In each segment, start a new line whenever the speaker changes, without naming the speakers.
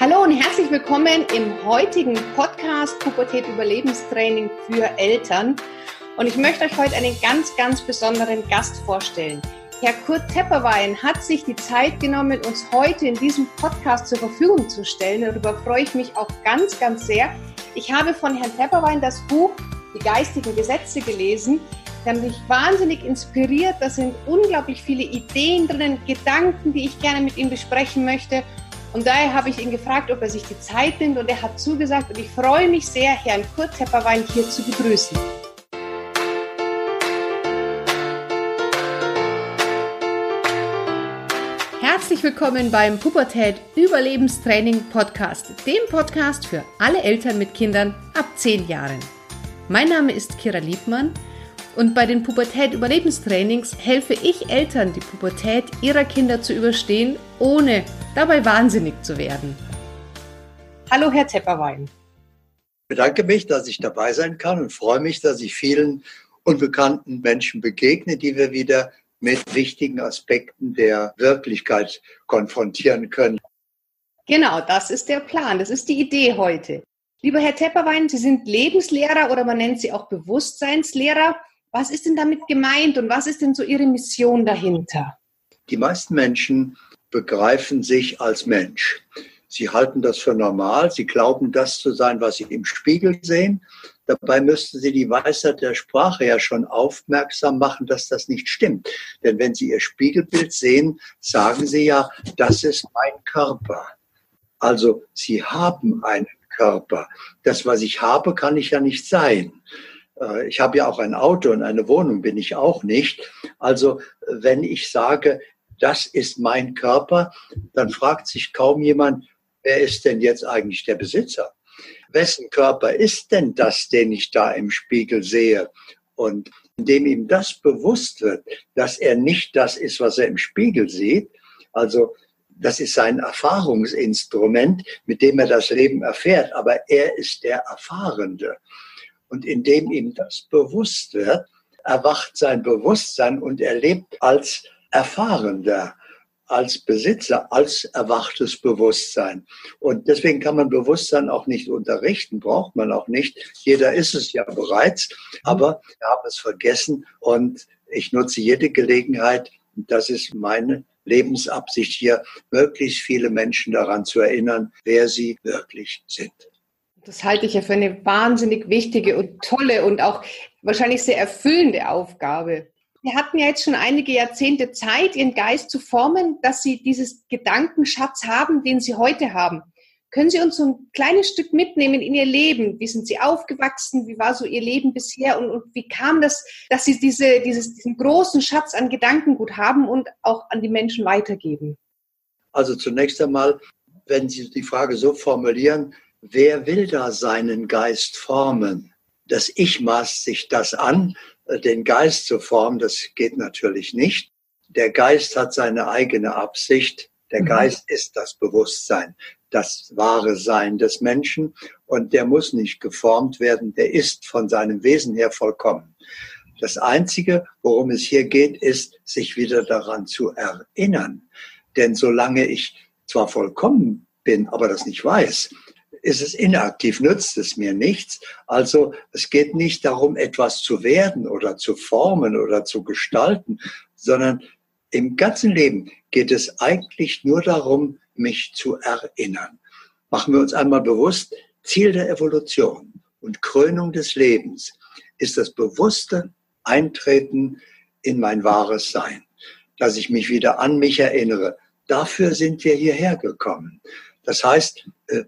Hallo und herzlich willkommen im heutigen Podcast Pubertät Überlebenstraining für Eltern. Und ich möchte euch heute einen ganz, ganz besonderen Gast vorstellen. Herr Kurt Tepperwein hat sich die Zeit genommen, uns heute in diesem Podcast zur Verfügung zu stellen. Darüber freue ich mich auch ganz, ganz sehr. Ich habe von Herrn Tepperwein das Buch Die geistigen Gesetze gelesen. Die haben mich wahnsinnig inspiriert. Da sind unglaublich viele Ideen drinnen, Gedanken, die ich gerne mit ihm besprechen möchte. Und daher habe ich ihn gefragt, ob er sich die Zeit nimmt und er hat zugesagt und ich freue mich sehr, Herrn Kurt Tepperwein hier zu begrüßen. Herzlich willkommen beim Pubertät Überlebenstraining Podcast, dem Podcast für alle Eltern mit Kindern ab 10 Jahren. Mein Name ist Kira Liebmann und bei den Pubertät-Überlebenstrainings helfe ich Eltern, die Pubertät ihrer Kinder zu überstehen, ohne dabei wahnsinnig zu werden. Hallo, Herr Tepperwein.
Ich bedanke mich, dass ich dabei sein kann und freue mich, dass ich vielen unbekannten Menschen begegne, die wir wieder mit wichtigen Aspekten der Wirklichkeit konfrontieren können.
Genau, das ist der Plan, das ist die Idee heute. Lieber Herr Tepperwein, Sie sind Lebenslehrer oder man nennt Sie auch Bewusstseinslehrer. Was ist denn damit gemeint und was ist denn so Ihre Mission dahinter?
Die meisten Menschen begreifen sich als Mensch. Sie halten das für normal, sie glauben das zu sein, was sie im Spiegel sehen. Dabei müssten sie die Weisheit der Sprache ja schon aufmerksam machen, dass das nicht stimmt. Denn wenn sie ihr Spiegelbild sehen, sagen sie ja, das ist mein Körper. Also sie haben einen Körper. Das, was ich habe, kann ich ja nicht sein. Äh, ich habe ja auch ein Auto und eine Wohnung bin ich auch nicht. Also wenn ich sage, das ist mein Körper, dann fragt sich kaum jemand, wer ist denn jetzt eigentlich der Besitzer? Wessen Körper ist denn das, den ich da im Spiegel sehe? Und indem ihm das bewusst wird, dass er nicht das ist, was er im Spiegel sieht, also das ist sein Erfahrungsinstrument, mit dem er das Leben erfährt, aber er ist der Erfahrende. Und indem ihm das bewusst wird, erwacht sein Bewusstsein und er lebt als Erfahrender, als Besitzer, als erwachtes Bewusstsein. Und deswegen kann man Bewusstsein auch nicht unterrichten, braucht man auch nicht. Jeder ist es ja bereits, aber wir haben es vergessen und ich nutze jede Gelegenheit, das ist meine Lebensabsicht hier, möglichst viele Menschen daran zu erinnern, wer sie wirklich sind.
Das halte ich ja für eine wahnsinnig wichtige und tolle und auch wahrscheinlich sehr erfüllende Aufgabe. Sie hatten ja jetzt schon einige Jahrzehnte Zeit, Ihren Geist zu formen, dass Sie dieses Gedankenschatz haben, den Sie heute haben. Können Sie uns so ein kleines Stück mitnehmen in Ihr Leben? Wie sind Sie aufgewachsen? Wie war so Ihr Leben bisher? Und, und wie kam das, dass Sie diese, dieses, diesen großen Schatz an Gedankengut haben und auch an die Menschen weitergeben?
Also zunächst einmal, wenn Sie die Frage so formulieren, wer will da seinen Geist formen? Das Ich maßt sich das an, äh, den Geist zu formen, das geht natürlich nicht. Der Geist hat seine eigene Absicht. Der mhm. Geist ist das Bewusstsein, das wahre Sein des Menschen und der muss nicht geformt werden, der ist von seinem Wesen her vollkommen. Das Einzige, worum es hier geht, ist, sich wieder daran zu erinnern. Denn solange ich zwar vollkommen bin, aber das nicht weiß, ist es inaktiv, nützt es mir nichts. Also es geht nicht darum, etwas zu werden oder zu formen oder zu gestalten, sondern im ganzen Leben geht es eigentlich nur darum, mich zu erinnern. Machen wir uns einmal bewusst, Ziel der Evolution und Krönung des Lebens ist das bewusste Eintreten in mein wahres Sein, dass ich mich wieder an mich erinnere. Dafür sind wir hierher gekommen. Das heißt, äh,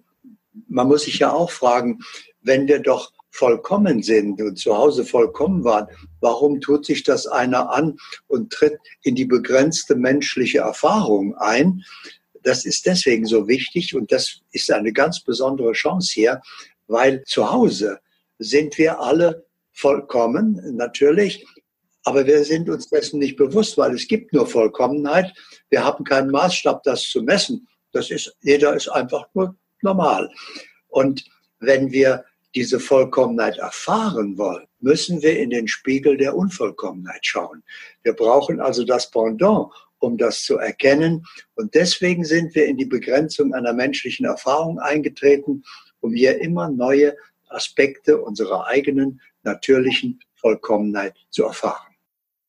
man muss sich ja auch fragen, wenn wir doch vollkommen sind und zu Hause vollkommen waren, warum tut sich das einer an und tritt in die begrenzte menschliche Erfahrung ein? Das ist deswegen so wichtig und das ist eine ganz besondere Chance hier, weil zu Hause sind wir alle vollkommen, natürlich, aber wir sind uns dessen nicht bewusst, weil es gibt nur Vollkommenheit. Wir haben keinen Maßstab, das zu messen. Das ist, jeder ist einfach nur normal. Und wenn wir diese Vollkommenheit erfahren wollen, müssen wir in den Spiegel der Unvollkommenheit schauen. Wir brauchen also das Pendant, um das zu erkennen. Und deswegen sind wir in die Begrenzung einer menschlichen Erfahrung eingetreten, um hier immer neue Aspekte unserer eigenen natürlichen Vollkommenheit zu erfahren.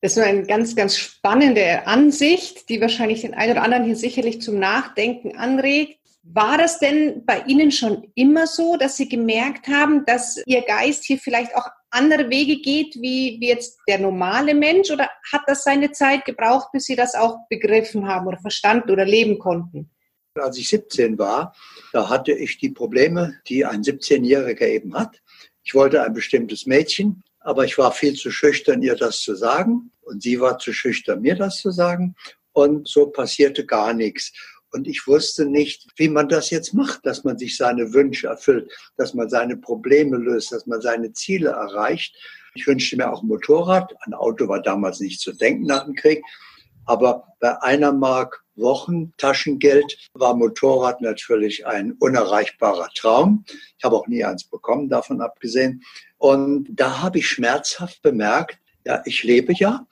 Das ist eine ganz, ganz spannende Ansicht, die wahrscheinlich den einen oder anderen hier sicherlich zum Nachdenken anregt. War das denn bei Ihnen schon immer so, dass Sie gemerkt haben, dass Ihr Geist hier vielleicht auch andere Wege geht, wie, wie jetzt der normale Mensch? Oder hat das seine Zeit gebraucht, bis Sie das auch begriffen haben oder verstanden oder leben konnten?
Als ich 17 war, da hatte ich die Probleme, die ein 17-Jähriger eben hat. Ich wollte ein bestimmtes Mädchen, aber ich war viel zu schüchtern, ihr das zu sagen. Und sie war zu schüchtern, mir das zu sagen. Und so passierte gar nichts. Und ich wusste nicht, wie man das jetzt macht, dass man sich seine Wünsche erfüllt, dass man seine Probleme löst, dass man seine Ziele erreicht. Ich wünschte mir auch ein Motorrad. Ein Auto war damals nicht zu denken nach dem Krieg. Aber bei einer Mark Wochen Taschengeld war Motorrad natürlich ein unerreichbarer Traum. Ich habe auch nie eins bekommen, davon abgesehen. Und da habe ich schmerzhaft bemerkt, ja, ich lebe ja,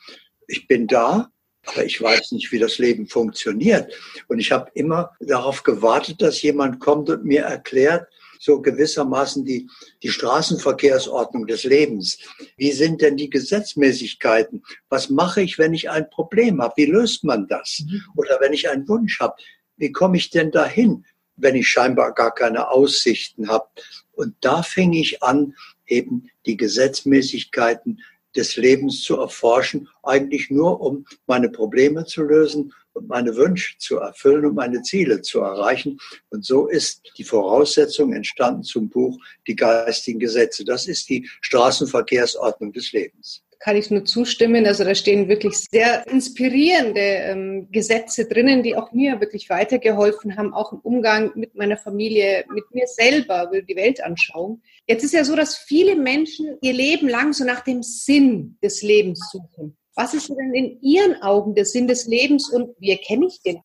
ich bin da, aber ich weiß nicht, wie das Leben funktioniert. Und ich habe immer darauf gewartet, dass jemand kommt und mir erklärt, so gewissermaßen die, die Straßenverkehrsordnung des Lebens. Wie sind denn die Gesetzmäßigkeiten? Was mache ich, wenn ich ein Problem habe? Wie löst man das? Mhm. Oder wenn ich einen Wunsch habe, wie komme ich denn dahin, wenn ich scheinbar gar keine Aussichten habe? Und da fing ich an, eben die Gesetzmäßigkeiten des Lebens zu erforschen, eigentlich nur um meine Probleme zu lösen und meine Wünsche zu erfüllen und meine Ziele zu erreichen. Und so ist die Voraussetzung entstanden zum Buch Die geistigen Gesetze. Das ist die Straßenverkehrsordnung des Lebens
kann ich nur zustimmen. Also da stehen wirklich sehr inspirierende ähm, Gesetze drinnen, die auch mir wirklich weitergeholfen haben, auch im Umgang mit meiner Familie, mit mir selber, die Weltanschauung. Jetzt ist ja so, dass viele Menschen ihr Leben lang so nach dem Sinn des Lebens suchen. Was ist denn in Ihren Augen der Sinn des Lebens und wie erkenne ich den?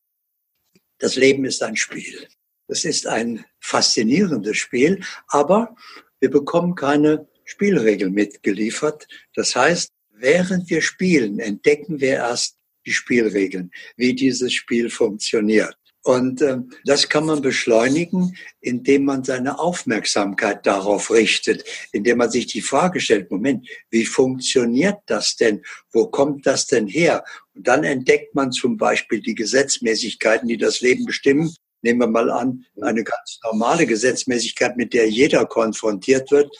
Das Leben ist ein Spiel. Es ist ein faszinierendes Spiel, aber wir bekommen keine Spielregeln mitgeliefert. Das heißt, während wir spielen, entdecken wir erst die Spielregeln, wie dieses Spiel funktioniert. Und äh, das kann man beschleunigen, indem man seine Aufmerksamkeit darauf richtet, indem man sich die Frage stellt, Moment, wie funktioniert das denn? Wo kommt das denn her? Und dann entdeckt man zum Beispiel die Gesetzmäßigkeiten, die das Leben bestimmen. Nehmen wir mal an, eine ganz normale Gesetzmäßigkeit, mit der jeder konfrontiert wird,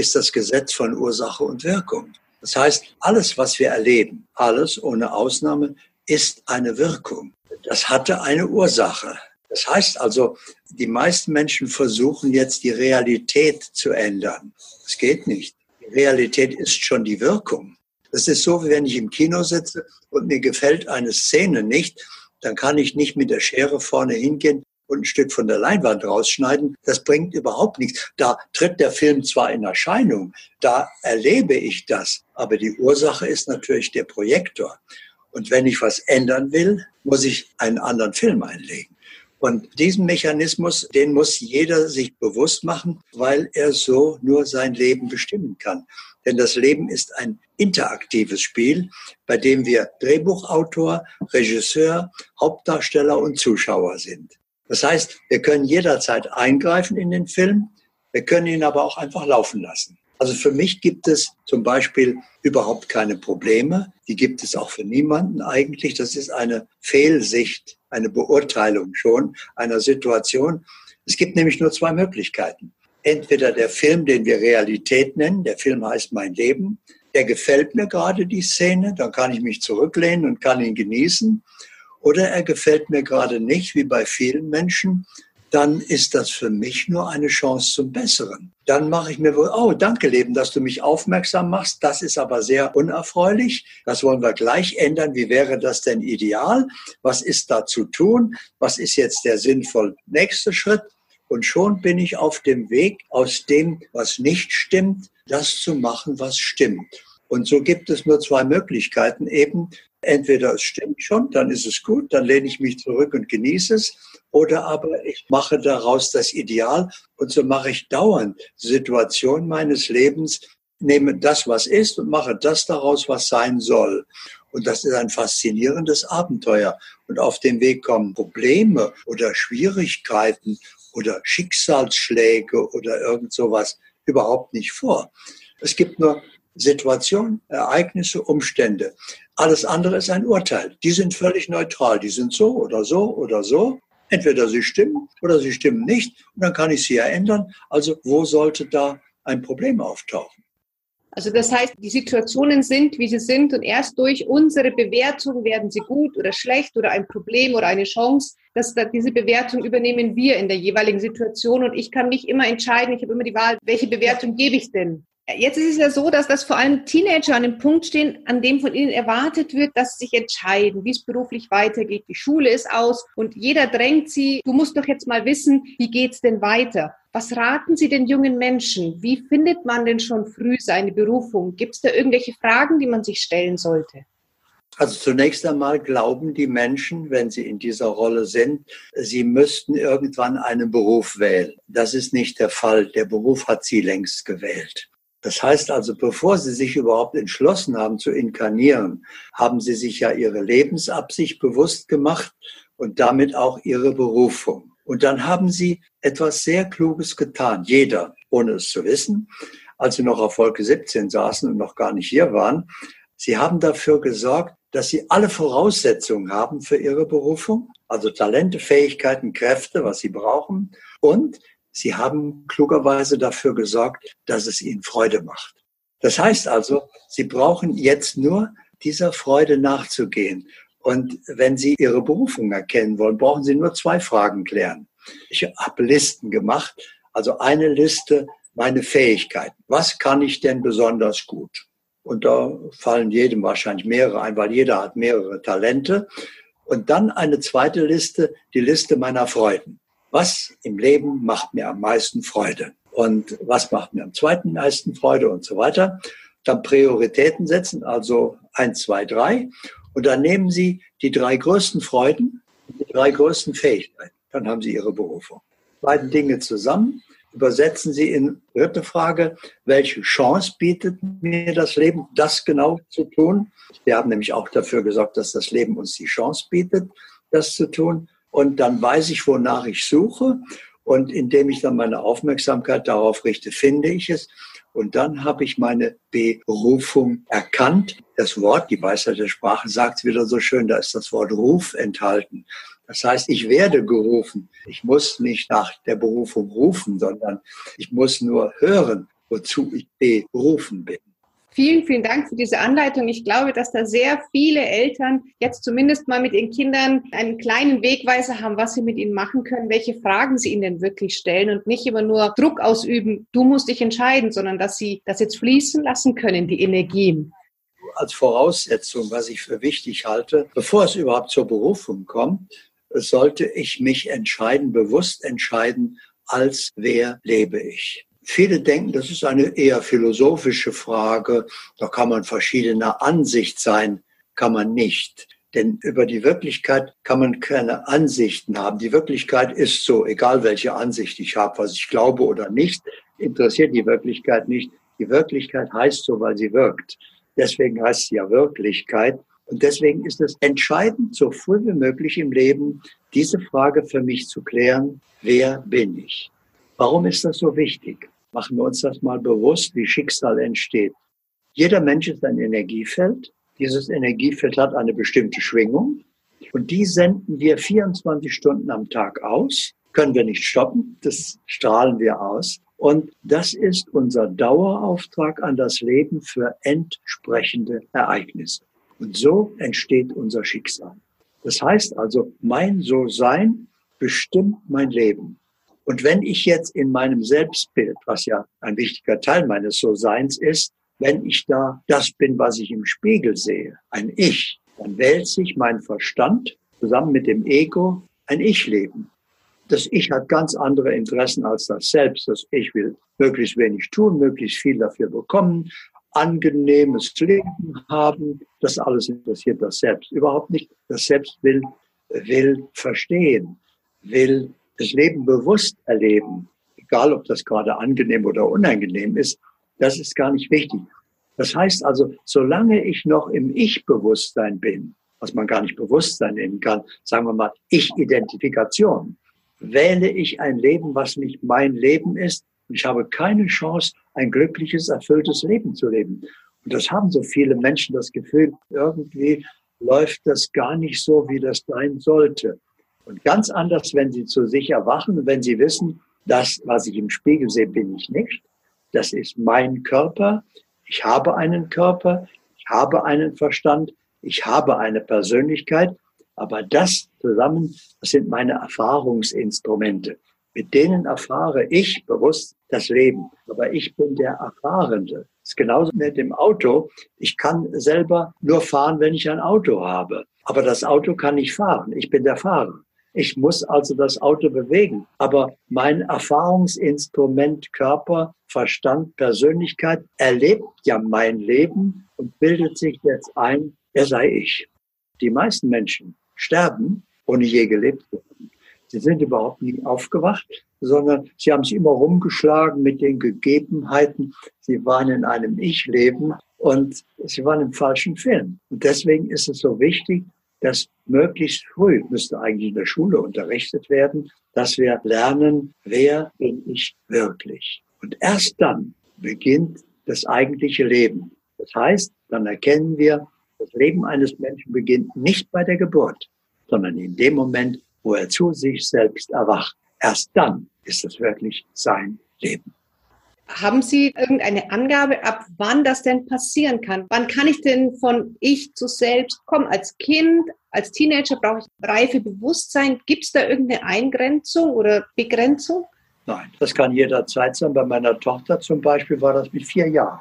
ist das Gesetz von Ursache und Wirkung. Das heißt, alles, was wir erleben, alles ohne Ausnahme, ist eine Wirkung. Das hatte eine Ursache. Das heißt also, die meisten Menschen versuchen jetzt die Realität zu ändern. Das geht nicht. Die Realität ist schon die Wirkung. Das ist so, wie wenn ich im Kino sitze und mir gefällt eine Szene nicht, dann kann ich nicht mit der Schere vorne hingehen und ein Stück von der Leinwand rausschneiden, das bringt überhaupt nichts. Da tritt der Film zwar in Erscheinung, da erlebe ich das, aber die Ursache ist natürlich der Projektor. Und wenn ich was ändern will, muss ich einen anderen Film einlegen. Und diesen Mechanismus, den muss jeder sich bewusst machen, weil er so nur sein Leben bestimmen kann. Denn das Leben ist ein interaktives Spiel, bei dem wir Drehbuchautor, Regisseur, Hauptdarsteller und Zuschauer sind. Das heißt, wir können jederzeit eingreifen in den Film, wir können ihn aber auch einfach laufen lassen. Also für mich gibt es zum Beispiel überhaupt keine Probleme. Die gibt es auch für niemanden eigentlich. Das ist eine Fehlsicht, eine Beurteilung schon einer Situation. Es gibt nämlich nur zwei Möglichkeiten. Entweder der Film, den wir Realität nennen, der Film heißt Mein Leben, der gefällt mir gerade die Szene, dann kann ich mich zurücklehnen und kann ihn genießen oder er gefällt mir gerade nicht, wie bei vielen Menschen, dann ist das für mich nur eine Chance zum Besseren. Dann mache ich mir wohl, oh, danke Leben, dass du mich aufmerksam machst. Das ist aber sehr unerfreulich. Das wollen wir gleich ändern. Wie wäre das denn ideal? Was ist da zu tun? Was ist jetzt der sinnvoll nächste Schritt? Und schon bin ich auf dem Weg, aus dem, was nicht stimmt, das zu machen, was stimmt. Und so gibt es nur zwei Möglichkeiten, eben Entweder es stimmt schon, dann ist es gut, dann lehne ich mich zurück und genieße es. Oder aber ich mache daraus das Ideal und so mache ich dauernd Situationen meines Lebens, nehme das, was ist und mache das daraus, was sein soll. Und das ist ein faszinierendes Abenteuer. Und auf dem Weg kommen Probleme oder Schwierigkeiten oder Schicksalsschläge oder irgend sowas überhaupt nicht vor. Es gibt nur Situationen, Ereignisse, Umstände. Alles andere ist ein Urteil. Die sind völlig neutral. Die sind so oder so oder so. Entweder sie stimmen oder sie stimmen nicht. Und dann kann ich sie ja ändern. Also wo sollte da ein Problem auftauchen?
Also das heißt, die Situationen sind, wie sie sind und erst durch unsere Bewertung werden sie gut oder schlecht oder ein Problem oder eine Chance. Dass diese Bewertung übernehmen wir in der jeweiligen Situation und ich kann mich immer entscheiden. Ich habe immer die Wahl, welche Bewertung gebe ich denn? Jetzt ist es ja so, dass das vor allem Teenager an dem Punkt stehen, an dem von ihnen erwartet wird, dass sie sich entscheiden, wie es beruflich weitergeht. Die Schule ist aus und jeder drängt sie, du musst doch jetzt mal wissen, wie geht's denn weiter? Was raten Sie den jungen Menschen? Wie findet man denn schon früh seine Berufung? Gibt es da irgendwelche Fragen, die man sich stellen sollte?
Also zunächst einmal glauben die Menschen, wenn sie in dieser Rolle sind, sie müssten irgendwann einen Beruf wählen. Das ist nicht der Fall. Der Beruf hat sie längst gewählt. Das heißt also, bevor sie sich überhaupt entschlossen haben zu inkarnieren, haben sie sich ja ihre Lebensabsicht bewusst gemacht und damit auch ihre Berufung. Und dann haben sie etwas sehr Kluges getan, jeder, ohne es zu wissen, als sie noch auf Wolke 17 saßen und noch gar nicht hier waren. Sie haben dafür gesorgt, dass sie alle Voraussetzungen haben für ihre Berufung, also Talente, Fähigkeiten, Kräfte, was sie brauchen. Und sie haben klugerweise dafür gesorgt, dass es ihnen Freude macht. Das heißt also, sie brauchen jetzt nur dieser Freude nachzugehen. Und wenn Sie Ihre Berufung erkennen wollen, brauchen Sie nur zwei Fragen klären. Ich habe Listen gemacht. Also eine Liste, meine Fähigkeiten. Was kann ich denn besonders gut? Und da fallen jedem wahrscheinlich mehrere ein, weil jeder hat mehrere Talente. Und dann eine zweite Liste, die Liste meiner Freuden. Was im Leben macht mir am meisten Freude? Und was macht mir am zweiten meisten Freude und so weiter? Dann Prioritäten setzen, also eins, zwei, drei. Und dann nehmen Sie die drei größten Freuden die drei größten Fähigkeiten. Dann haben Sie Ihre Berufung. Beide Dinge zusammen. Übersetzen Sie in dritte Frage, welche Chance bietet mir das Leben, das genau zu tun? Wir haben nämlich auch dafür gesorgt, dass das Leben uns die Chance bietet, das zu tun. Und dann weiß ich, wonach ich suche. Und indem ich dann meine Aufmerksamkeit darauf richte, finde ich es. Und dann habe ich meine Berufung erkannt. Das Wort, die Weisheit der Sprache sagt wieder so schön, da ist das Wort Ruf enthalten. Das heißt, ich werde gerufen. Ich muss nicht nach der Berufung rufen, sondern ich muss nur hören, wozu ich berufen bin.
Vielen, vielen Dank für diese Anleitung. Ich glaube, dass da sehr viele Eltern jetzt zumindest mal mit ihren Kindern einen kleinen Wegweiser haben, was sie mit ihnen machen können, welche Fragen sie ihnen denn wirklich stellen und nicht immer nur Druck ausüben, du musst dich entscheiden, sondern dass sie das jetzt fließen lassen können, die Energien.
Als Voraussetzung, was ich für wichtig halte, bevor es überhaupt zur Berufung kommt, sollte ich mich entscheiden, bewusst entscheiden, als wer lebe ich. Viele denken, das ist eine eher philosophische Frage. Da kann man verschiedener Ansicht sein, kann man nicht. Denn über die Wirklichkeit kann man keine Ansichten haben. Die Wirklichkeit ist so, egal welche Ansicht ich habe, was ich glaube oder nicht, interessiert die Wirklichkeit nicht. Die Wirklichkeit heißt so, weil sie wirkt. Deswegen heißt sie ja Wirklichkeit. Und deswegen ist es entscheidend, so früh wie möglich im Leben diese Frage für mich zu klären, wer bin ich? Warum ist das so wichtig? Machen wir uns das mal bewusst, wie Schicksal entsteht. Jeder Mensch ist ein Energiefeld. Dieses Energiefeld hat eine bestimmte Schwingung und die senden wir 24 Stunden am Tag aus. Können wir nicht stoppen, das strahlen wir aus. Und das ist unser Dauerauftrag an das Leben für entsprechende Ereignisse. Und so entsteht unser Schicksal. Das heißt also, mein So-Sein bestimmt mein Leben. Und wenn ich jetzt in meinem Selbstbild, was ja ein wichtiger Teil meines So-Seins ist, wenn ich da das bin, was ich im Spiegel sehe, ein Ich, dann wählt sich mein Verstand zusammen mit dem Ego ein Ich-Leben. Das Ich hat ganz andere Interessen als das Selbst. Das Ich will möglichst wenig tun, möglichst viel dafür bekommen, angenehmes Leben haben. Das alles interessiert das Selbst überhaupt nicht. Das Selbst will, will verstehen, will das Leben bewusst erleben, egal ob das gerade angenehm oder unangenehm ist, das ist gar nicht wichtig. Das heißt also, solange ich noch im Ich-Bewusstsein bin, was man gar nicht Bewusstsein nennen kann, sagen wir mal Ich-Identifikation, wähle ich ein Leben, was nicht mein Leben ist. Und ich habe keine Chance, ein glückliches, erfülltes Leben zu leben. Und das haben so viele Menschen das Gefühl, irgendwie läuft das gar nicht so, wie das sein sollte. Und ganz anders, wenn sie zu sich erwachen, wenn sie wissen, das, was ich im Spiegel sehe, bin ich nicht. Das ist mein Körper. Ich habe einen Körper. Ich habe einen Verstand. Ich habe eine Persönlichkeit. Aber das zusammen, das sind meine Erfahrungsinstrumente. Mit denen erfahre ich bewusst das Leben. Aber ich bin der Erfahrende. Das ist genauso mit dem Auto. Ich kann selber nur fahren, wenn ich ein Auto habe. Aber das Auto kann nicht fahren. Ich bin der Fahrer. Ich muss also das Auto bewegen. Aber mein Erfahrungsinstrument Körper, Verstand, Persönlichkeit erlebt ja mein Leben und bildet sich jetzt ein, er sei ich. Die meisten Menschen sterben, ohne je gelebt zu haben. Sie sind überhaupt nie aufgewacht, sondern sie haben sich immer rumgeschlagen mit den Gegebenheiten. Sie waren in einem Ich-Leben und sie waren im falschen Film. Und deswegen ist es so wichtig, dass möglichst früh, müsste eigentlich in der Schule unterrichtet werden, dass wir lernen, wer bin ich wirklich. Und erst dann beginnt das eigentliche Leben. Das heißt, dann erkennen wir, das Leben eines Menschen beginnt nicht bei der Geburt, sondern in dem Moment, wo er zu sich selbst erwacht. Erst dann ist es wirklich sein Leben.
Haben Sie irgendeine Angabe, ab wann das denn passieren kann? Wann kann ich denn von ich zu selbst kommen? Als Kind, als Teenager brauche ich reife Bewusstsein. Gibt es da irgendeine Eingrenzung oder Begrenzung?
Nein, das kann jederzeit sein. Bei meiner Tochter zum Beispiel war das mit vier Jahren.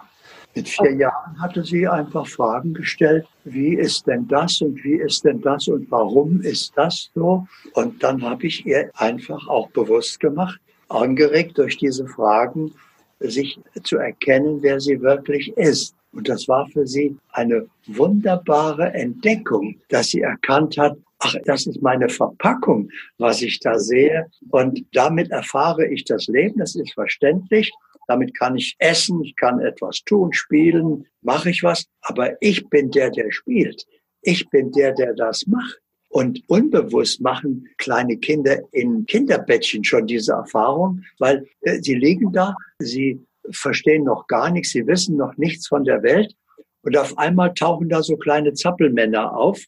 Mit vier Jahren hatte sie einfach Fragen gestellt, wie ist denn das und wie ist denn das und warum ist das so? Und dann habe ich ihr einfach auch bewusst gemacht, angeregt durch diese Fragen, sich zu erkennen, wer sie wirklich ist. Und das war für sie eine wunderbare Entdeckung, dass sie erkannt hat, ach, das ist meine Verpackung, was ich da sehe. Und damit erfahre ich das Leben, das ist verständlich. Damit kann ich essen, ich kann etwas tun, spielen, mache ich was. Aber ich bin der, der spielt. Ich bin der, der das macht. Und unbewusst machen kleine Kinder in Kinderbettchen schon diese Erfahrung, weil äh, sie liegen da, sie verstehen noch gar nichts, sie wissen noch nichts von der Welt. Und auf einmal tauchen da so kleine Zappelmänner auf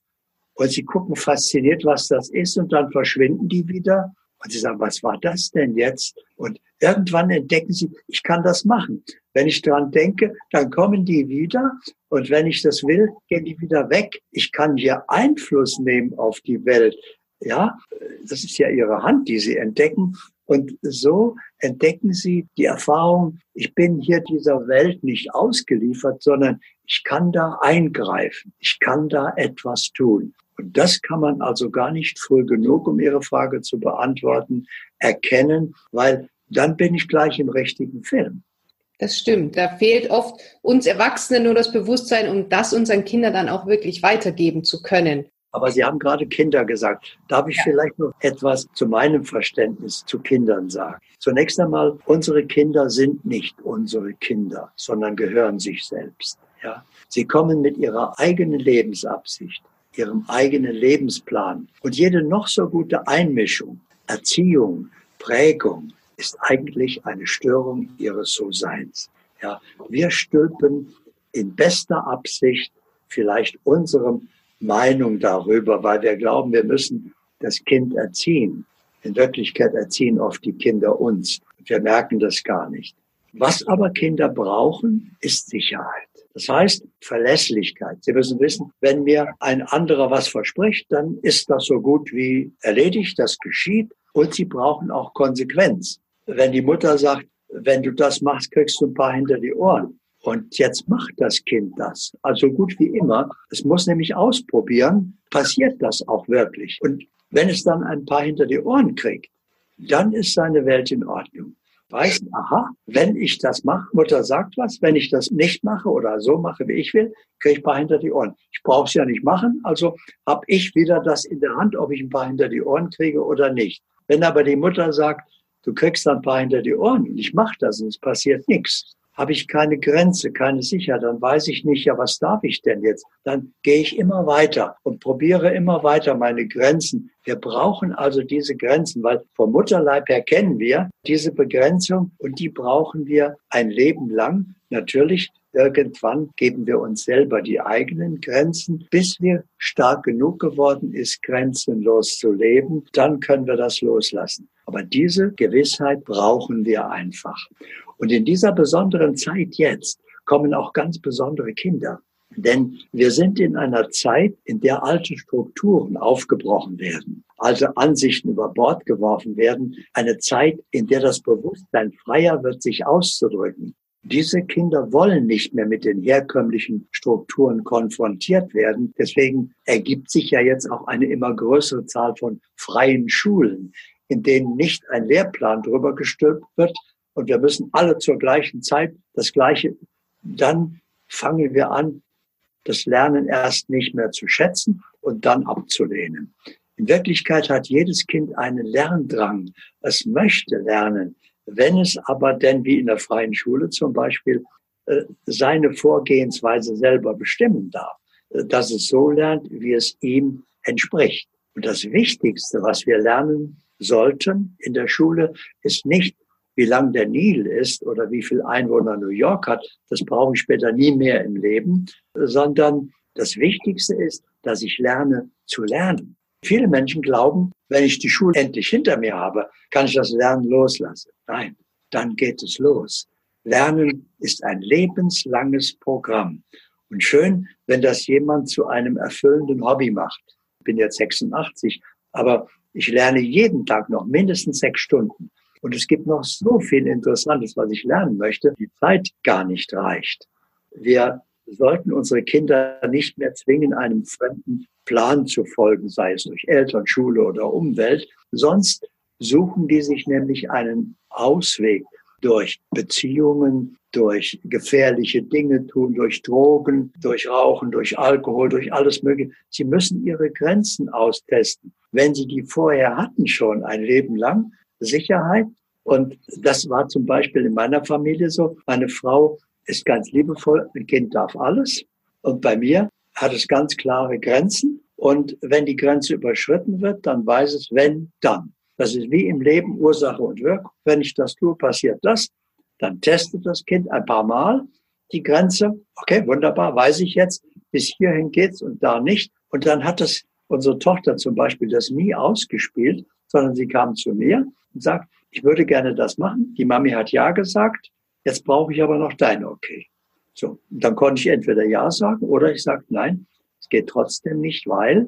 und sie gucken fasziniert, was das ist und dann verschwinden die wieder. Und sie sagen, was war das denn jetzt? Und irgendwann entdecken sie, ich kann das machen. Wenn ich daran denke, dann kommen die wieder. Und wenn ich das will, gehen die wieder weg. Ich kann hier Einfluss nehmen auf die Welt. Ja, das ist ja ihre Hand, die sie entdecken. Und so entdecken sie die Erfahrung, ich bin hier dieser Welt nicht ausgeliefert, sondern ich kann da eingreifen. Ich kann da etwas tun. Und das kann man also gar nicht früh genug, um Ihre Frage zu beantworten, erkennen, weil dann bin ich gleich im richtigen Film.
Das stimmt. Da fehlt oft uns Erwachsenen nur das Bewusstsein, um das unseren Kindern dann auch wirklich weitergeben zu können.
Aber Sie haben gerade Kinder gesagt. Darf ich ja. vielleicht noch etwas zu meinem Verständnis zu Kindern sagen? Zunächst einmal, unsere Kinder sind nicht unsere Kinder, sondern gehören sich selbst. Ja? Sie kommen mit ihrer eigenen Lebensabsicht, ihrem eigenen Lebensplan. Und jede noch so gute Einmischung, Erziehung, Prägung ist eigentlich eine Störung ihres So-Seins. Ja, wir stülpen in bester Absicht vielleicht unsere Meinung darüber, weil wir glauben, wir müssen das Kind erziehen. In Wirklichkeit erziehen oft die Kinder uns. Wir merken das gar nicht. Was aber Kinder brauchen, ist Sicherheit. Das heißt Verlässlichkeit. Sie müssen wissen, wenn mir ein anderer was verspricht, dann ist das so gut wie erledigt, das geschieht. Und sie brauchen auch Konsequenz. Wenn die Mutter sagt, wenn du das machst, kriegst du ein paar hinter die Ohren. Und jetzt macht das Kind das. Also gut wie immer. Es muss nämlich ausprobieren, passiert das auch wirklich. Und wenn es dann ein paar hinter die Ohren kriegt, dann ist seine Welt in Ordnung weiß, aha, wenn ich das mache, Mutter sagt was, wenn ich das nicht mache oder so mache, wie ich will, kriege ich ein paar hinter die Ohren. Ich brauche es ja nicht machen, also habe ich wieder das in der Hand, ob ich ein paar hinter die Ohren kriege oder nicht. Wenn aber die Mutter sagt, du kriegst ein paar hinter die Ohren und ich mache das und es passiert nichts, habe ich keine Grenze, keine Sicherheit, dann weiß ich nicht, ja, was darf ich denn jetzt? Dann gehe ich immer weiter und probiere immer weiter meine Grenzen. Wir brauchen also diese Grenzen, weil vom Mutterleib her kennen wir diese Begrenzung und die brauchen wir ein Leben lang. Natürlich, irgendwann geben wir uns selber die eigenen Grenzen, bis wir stark genug geworden ist, grenzenlos zu leben. Dann können wir das loslassen. Aber diese Gewissheit brauchen wir einfach. Und in dieser besonderen Zeit jetzt kommen auch ganz besondere Kinder. Denn wir sind in einer Zeit, in der alte Strukturen aufgebrochen werden, alte Ansichten über Bord geworfen werden, eine Zeit, in der das Bewusstsein freier wird, sich auszudrücken. Diese Kinder wollen nicht mehr mit den herkömmlichen Strukturen konfrontiert werden. Deswegen ergibt sich ja jetzt auch eine immer größere Zahl von freien Schulen, in denen nicht ein Lehrplan drüber gestülpt wird, und wir müssen alle zur gleichen Zeit das Gleiche, dann fangen wir an, das Lernen erst nicht mehr zu schätzen und dann abzulehnen. In Wirklichkeit hat jedes Kind einen Lerndrang. Es möchte lernen. Wenn es aber denn, wie in der freien Schule zum Beispiel, äh, seine Vorgehensweise selber bestimmen darf, äh, dass es so lernt, wie es ihm entspricht. Und das Wichtigste, was wir lernen sollten in der Schule, ist nicht, wie lang der Nil ist oder wie viel Einwohner New York hat, das brauche ich später nie mehr im Leben, sondern das Wichtigste ist, dass ich lerne zu lernen. Viele Menschen glauben, wenn ich die Schule endlich hinter mir habe, kann ich das Lernen loslassen. Nein, dann geht es los. Lernen ist ein lebenslanges Programm. Und schön, wenn das jemand zu einem erfüllenden Hobby macht. Ich bin jetzt 86, aber ich lerne jeden Tag noch mindestens sechs Stunden. Und es gibt noch so viel Interessantes, was ich lernen möchte. Die Zeit gar nicht reicht. Wir sollten unsere Kinder nicht mehr zwingen, einem fremden Plan zu folgen, sei es durch Eltern, Schule oder Umwelt. Sonst suchen die sich nämlich einen Ausweg durch Beziehungen, durch gefährliche Dinge tun, durch Drogen, durch Rauchen, durch Alkohol, durch alles Mögliche. Sie müssen ihre Grenzen austesten. Wenn sie die vorher hatten schon ein Leben lang, Sicherheit. Und das war zum Beispiel in meiner Familie so. Meine Frau ist ganz liebevoll, ein Kind darf alles. Und bei mir hat es ganz klare Grenzen. Und wenn die Grenze überschritten wird, dann weiß es, wenn, dann. Das ist wie im Leben Ursache und Wirkung. Wenn ich das tue, passiert das. Dann testet das Kind ein paar Mal die Grenze. Okay, wunderbar, weiß ich jetzt. Bis hierhin geht's und da nicht. Und dann hat das unsere Tochter zum Beispiel das nie ausgespielt, sondern sie kam zu mir und sagt, ich würde gerne das machen. Die Mami hat ja gesagt. Jetzt brauche ich aber noch dein Okay. So, und dann konnte ich entweder ja sagen oder ich sage nein, es geht trotzdem nicht, weil.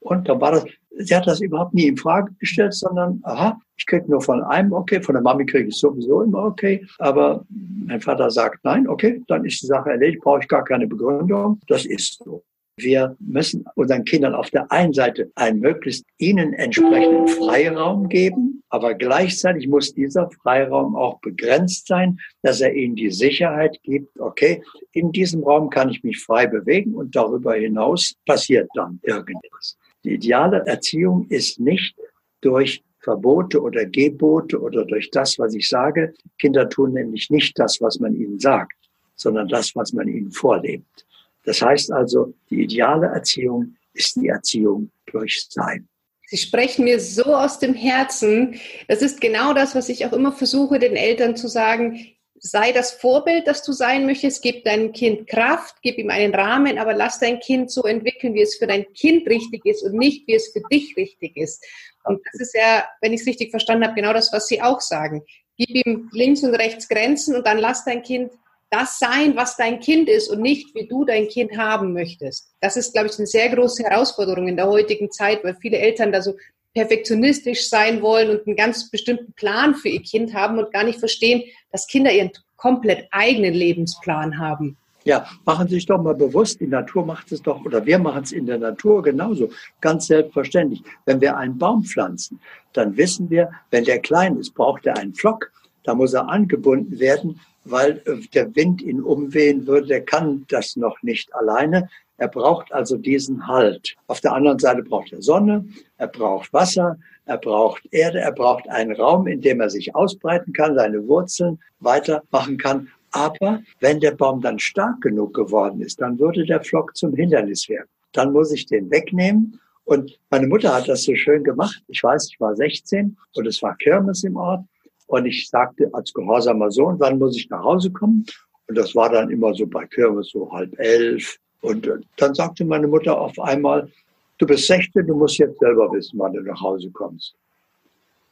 Und dann war das, sie hat das überhaupt nie in Frage gestellt, sondern, aha, ich kriege nur von einem okay, von der Mami kriege ich sowieso immer okay, aber mein Vater sagt nein, okay, dann ist die Sache erledigt, brauche ich gar keine Begründung, das ist so. Wir müssen unseren Kindern auf der einen Seite einen möglichst ihnen entsprechenden Freiraum geben, aber gleichzeitig muss dieser Freiraum auch begrenzt sein, dass er ihnen die Sicherheit gibt, okay, in diesem Raum kann ich mich frei bewegen und darüber hinaus passiert dann irgendwas. Die ideale Erziehung ist nicht durch Verbote oder Gebote oder durch das, was ich sage. Kinder tun nämlich nicht das, was man ihnen sagt, sondern das, was man ihnen vorlebt. Das heißt also, die ideale Erziehung ist die Erziehung durch Sein.
Sie sprechen mir so aus dem Herzen. Das ist genau das, was ich auch immer versuche, den Eltern zu sagen. Sei das Vorbild, das du sein möchtest. Gib deinem Kind Kraft, gib ihm einen Rahmen, aber lass dein Kind so entwickeln, wie es für dein Kind richtig ist und nicht, wie es für dich richtig ist. Und das ist ja, wenn ich es richtig verstanden habe, genau das, was Sie auch sagen. Gib ihm links und rechts Grenzen und dann lass dein Kind das sein, was dein Kind ist und nicht, wie du dein Kind haben möchtest. Das ist, glaube ich, eine sehr große Herausforderung in der heutigen Zeit, weil viele Eltern da so perfektionistisch sein wollen und einen ganz bestimmten Plan für ihr Kind haben und gar nicht verstehen, dass Kinder ihren komplett eigenen Lebensplan haben.
Ja, machen Sie sich doch mal bewusst, die Natur macht es doch, oder wir machen es in der Natur genauso, ganz selbstverständlich. Wenn wir einen Baum pflanzen, dann wissen wir, wenn der klein ist, braucht er einen Flock, da muss er angebunden werden weil äh, der Wind ihn umwehen würde. Der kann das noch nicht alleine. Er braucht also diesen Halt. Auf der anderen Seite braucht er Sonne, er braucht Wasser, er braucht Erde, er braucht einen Raum, in dem er sich ausbreiten kann, seine Wurzeln weitermachen kann. Aber wenn der Baum dann stark genug geworden ist, dann würde der Flock zum Hindernis werden. Dann muss ich den wegnehmen. Und meine Mutter hat das so schön gemacht. Ich weiß, ich war 16 und es war Kirmes im Ort. Und ich sagte als gehorsamer Sohn, wann muss ich nach Hause kommen? Und das war dann immer so bei Kirmes so halb elf. Und äh, dann sagte meine Mutter auf einmal, du bist 16, du musst jetzt selber wissen, wann du nach Hause kommst.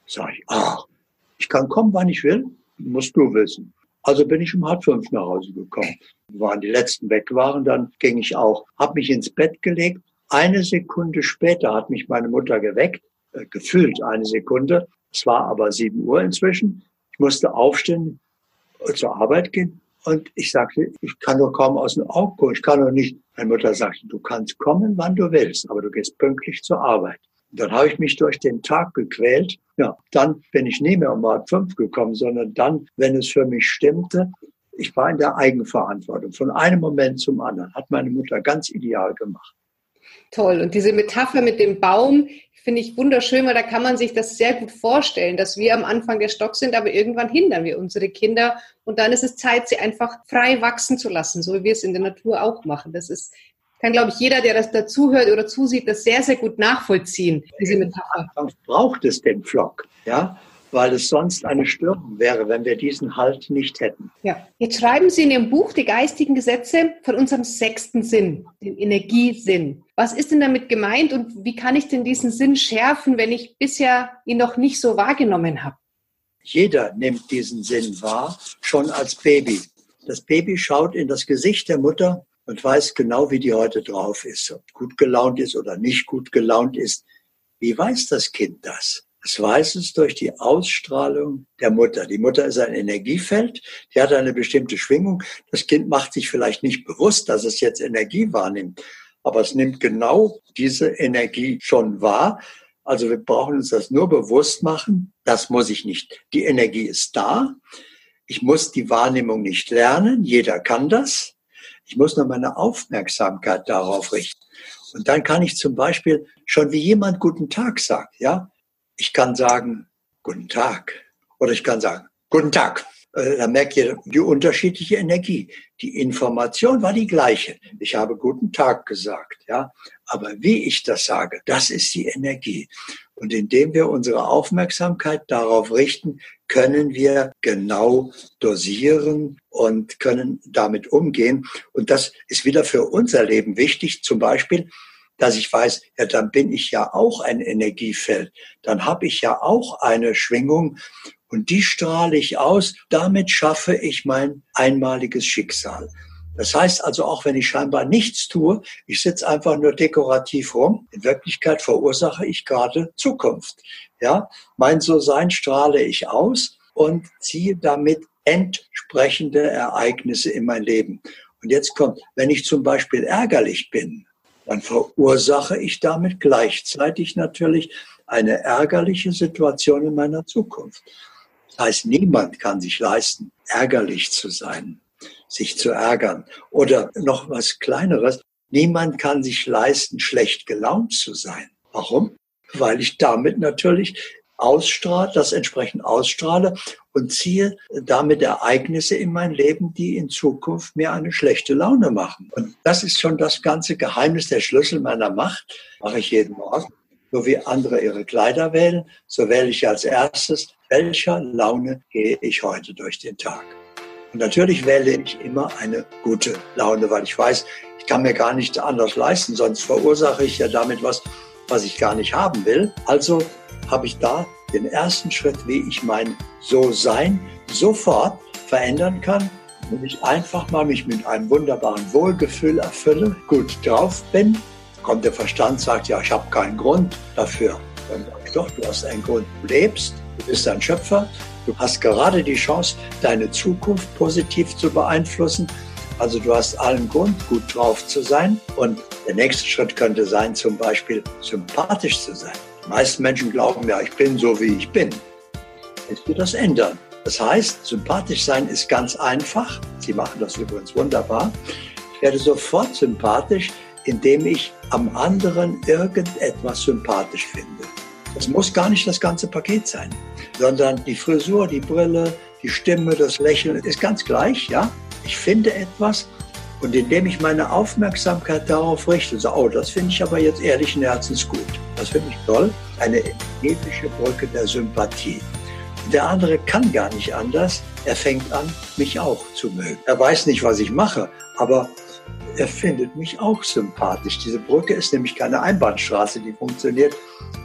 Sag ich, ach, ich kann kommen, wann ich will, musst du wissen. Also bin ich um halb fünf nach Hause gekommen. Waren die letzten weg waren, dann ging ich auch, habe mich ins Bett gelegt. Eine Sekunde später hat mich meine Mutter geweckt, äh, gefühlt eine Sekunde. Es war aber sieben Uhr inzwischen. Ich musste aufstehen, zur Arbeit gehen. Und ich sagte, ich kann doch kaum aus dem Auge kommen. Ich kann doch nicht. Meine Mutter sagte, du kannst kommen, wann du willst, aber du gehst pünktlich zur Arbeit. Dann habe ich mich durch den Tag gequält. Ja, dann bin ich nie mehr um halb fünf gekommen, sondern dann, wenn es für mich stimmte, ich war in der Eigenverantwortung. Von einem Moment zum anderen hat meine Mutter ganz ideal gemacht.
Toll. Und diese Metapher mit dem Baum finde ich wunderschön, weil da kann man sich das sehr gut vorstellen, dass wir am Anfang der Stock sind, aber irgendwann hindern wir unsere Kinder. Und dann ist es Zeit, sie einfach frei wachsen zu lassen, so wie wir es in der Natur auch machen. Das ist kann, glaube ich, jeder, der das dazuhört oder zusieht, das sehr, sehr gut nachvollziehen, diese Metapher.
Braucht es den Flock, ja? weil es sonst eine Störung wäre, wenn wir diesen Halt nicht hätten.
Ja, jetzt schreiben Sie in Ihrem Buch die geistigen Gesetze von unserem sechsten Sinn, den Energiesinn. Was ist denn damit gemeint und wie kann ich denn diesen Sinn schärfen, wenn ich bisher ihn noch nicht so wahrgenommen habe?
Jeder nimmt diesen Sinn wahr, schon als Baby. Das Baby schaut in das Gesicht der Mutter und weiß genau, wie die heute drauf ist, ob gut gelaunt ist oder nicht gut gelaunt ist. Wie weiß das Kind das? Es weiß es durch die Ausstrahlung der Mutter. Die Mutter ist ein Energiefeld, die hat eine bestimmte Schwingung. Das Kind macht sich vielleicht nicht bewusst, dass es jetzt Energie wahrnimmt, aber es nimmt genau diese Energie schon wahr. Also wir brauchen uns das nur bewusst machen. Das muss ich nicht. Die Energie ist da. Ich muss die Wahrnehmung nicht lernen. Jeder kann das. Ich muss nur meine Aufmerksamkeit darauf richten. Und dann kann ich zum Beispiel schon wie jemand guten Tag sagt, ja. Ich kann sagen, guten Tag. Oder ich kann sagen, guten Tag. Äh, da merkt ihr die unterschiedliche Energie. Die Information war die gleiche. Ich habe guten Tag gesagt, ja. Aber wie ich das sage, das ist die Energie. Und indem wir unsere Aufmerksamkeit darauf richten, können wir genau dosieren und können damit umgehen. Und das ist wieder für unser Leben wichtig. Zum Beispiel, dass ich weiß, ja, dann bin ich ja auch ein Energiefeld. Dann habe ich ja auch eine Schwingung und die strahle ich aus. Damit schaffe ich mein einmaliges Schicksal. Das heißt also, auch wenn ich scheinbar nichts tue, ich sitze einfach nur dekorativ rum, in Wirklichkeit verursache ich gerade Zukunft. Ja, mein So-Sein strahle ich aus und ziehe damit entsprechende Ereignisse in mein Leben. Und jetzt kommt, wenn ich zum Beispiel ärgerlich bin, dann verursache ich damit gleichzeitig natürlich eine ärgerliche Situation in meiner Zukunft. Das heißt, niemand kann sich leisten, ärgerlich zu sein sich zu ärgern. Oder noch was Kleineres, niemand kann sich leisten, schlecht gelaunt zu sein. Warum? Weil ich damit natürlich ausstrahle, das entsprechend ausstrahle und ziehe damit Ereignisse in mein Leben, die in Zukunft mir eine schlechte Laune machen. Und das ist schon das ganze Geheimnis, der Schlüssel meiner Macht, mache ich jeden Morgen. So wie andere ihre Kleider wählen, so wähle ich als erstes, welcher Laune gehe ich heute durch den Tag. Und natürlich wähle ich immer eine gute Laune, weil ich weiß, ich kann mir gar nicht anders leisten, sonst verursache ich ja damit was, was ich gar nicht haben will. Also habe ich da den ersten Schritt, wie ich mein So-Sein sofort verändern kann, wenn ich einfach mal mich mit einem wunderbaren Wohlgefühl erfülle, gut drauf bin, kommt der Verstand, sagt, ja, ich habe keinen Grund dafür. Dann sage ich doch, du hast einen Grund, du lebst, du bist ein Schöpfer, Du hast gerade die Chance, deine Zukunft positiv zu beeinflussen. Also du hast allen Grund, gut drauf zu sein. Und der nächste Schritt könnte sein, zum Beispiel sympathisch zu sein. Die meisten Menschen glauben ja, ich bin so, wie ich bin. Jetzt wird das ändern. Das heißt, sympathisch sein ist ganz einfach. Sie machen das übrigens wunderbar. Ich werde sofort sympathisch, indem ich am anderen irgendetwas sympathisch finde. Es muss gar nicht das ganze Paket sein, sondern die Frisur, die Brille, die Stimme, das Lächeln ist ganz gleich, ja. Ich finde etwas und indem ich meine Aufmerksamkeit darauf richte, so, oh, das finde ich aber jetzt ehrlichen Herzens gut. Das finde ich toll. Eine energetische Brücke der Sympathie. Der andere kann gar nicht anders. Er fängt an, mich auch zu mögen. Er weiß nicht, was ich mache, aber er findet mich auch sympathisch. Diese Brücke ist nämlich keine Einbahnstraße, die funktioniert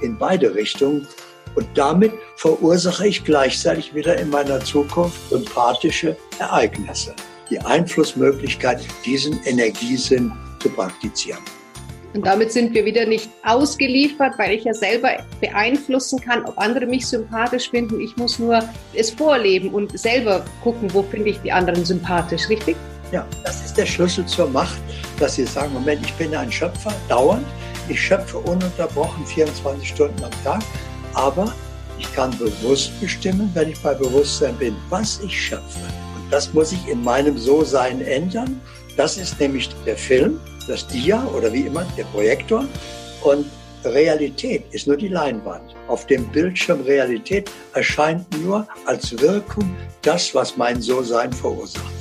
in beide Richtungen. Und damit verursache ich gleichzeitig wieder in meiner Zukunft sympathische Ereignisse. Die Einflussmöglichkeit, diesen Energiesinn zu praktizieren.
Und damit sind wir wieder nicht ausgeliefert, weil ich ja selber beeinflussen kann, ob andere mich sympathisch finden. Ich muss nur es vorleben und selber gucken, wo finde ich die anderen sympathisch, richtig?
Ja, das ist der Schlüssel zur Macht, dass Sie sagen, Moment, ich bin ein Schöpfer, dauernd. Ich schöpfe ununterbrochen 24 Stunden am Tag, aber ich kann bewusst bestimmen, wenn ich bei Bewusstsein bin, was ich schöpfe. Und das muss ich in meinem So-Sein ändern. Das ist nämlich der Film, das Dia oder wie immer, der Projektor. Und Realität ist nur die Leinwand. Auf dem Bildschirm Realität erscheint nur als Wirkung das, was mein So-Sein verursacht.